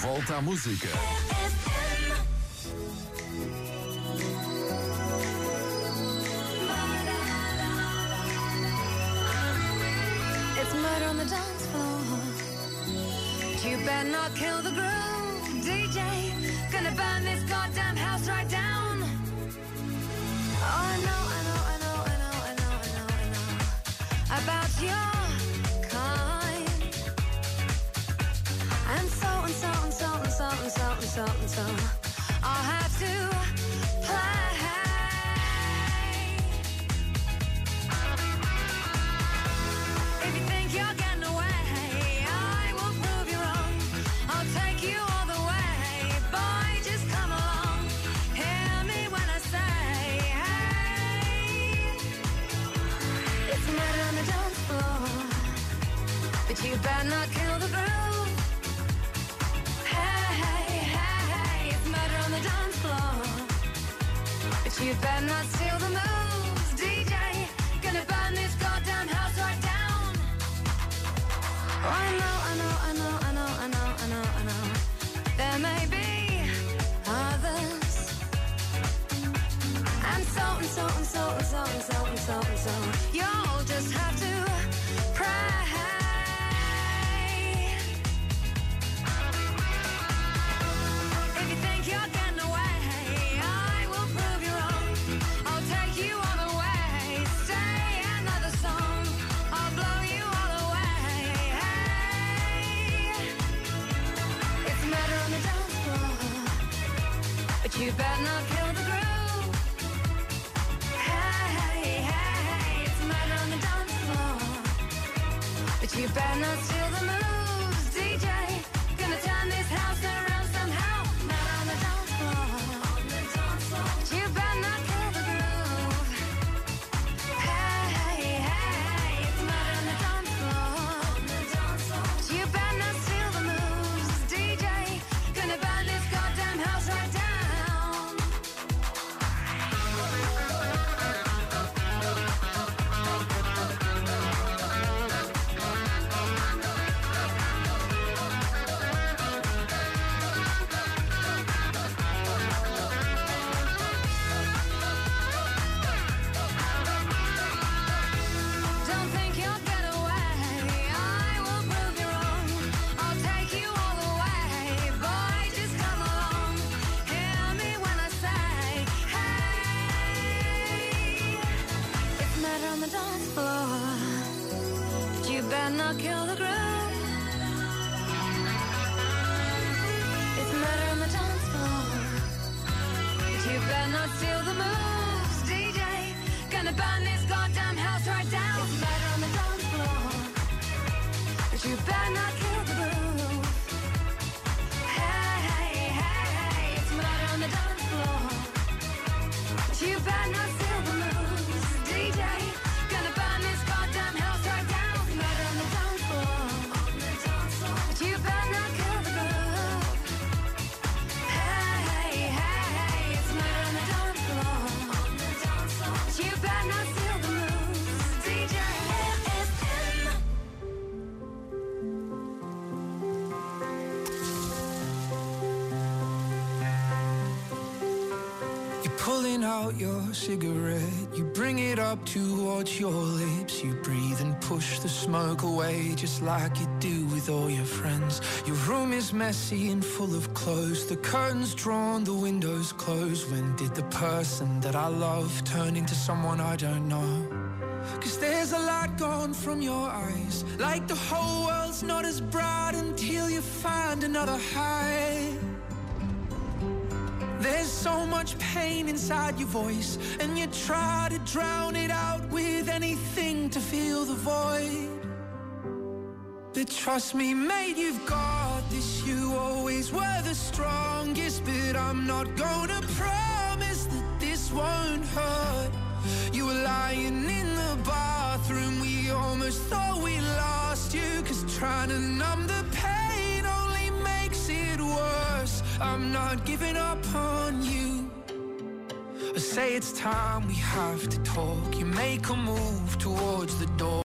volta à música. It's murder on the dance floor. You better not kill the groove, DJ. Gonna burn this goddamn house right down. When I say, hey. It's murder on the dance floor. But you better not kill the groove. You better not steal the moves, DJ. Gonna burn this goddamn house right down. I know, I know, I know, I know, I know, I know, I know. There may be others. And so so so so so so so. You'll just have to but you better not kill the groove. Hey, hey, hey, it's murder on the dance floor, but you better not steal the moves, on the dance floor. But you better not kill the groove. It's on the dance floor. But you better not steal the moves, DJ. Gonna burn this goddamn house right down. It's on the dance floor. But you better not kill the. Pulling out your cigarette. You bring it up towards your lips. You breathe and push the smoke away, just like you do with all your friends. Your room is messy and full of clothes. The curtains drawn, the windows closed. When did the person that I love turn into someone I don't know? Cause there's a light gone from your eyes. Like the whole world's not as bright until you find another high. Much pain inside your voice, and you try to drown it out with anything to fill the void. But trust me, mate, you've got this. You always were the strongest, but I'm not gonna promise that this won't hurt. You were lying in the bathroom, we almost thought we lost you, cause trying to numb the pain only makes it worse. I'm not giving up on you. Say it's time we have to talk. You make a move towards the door.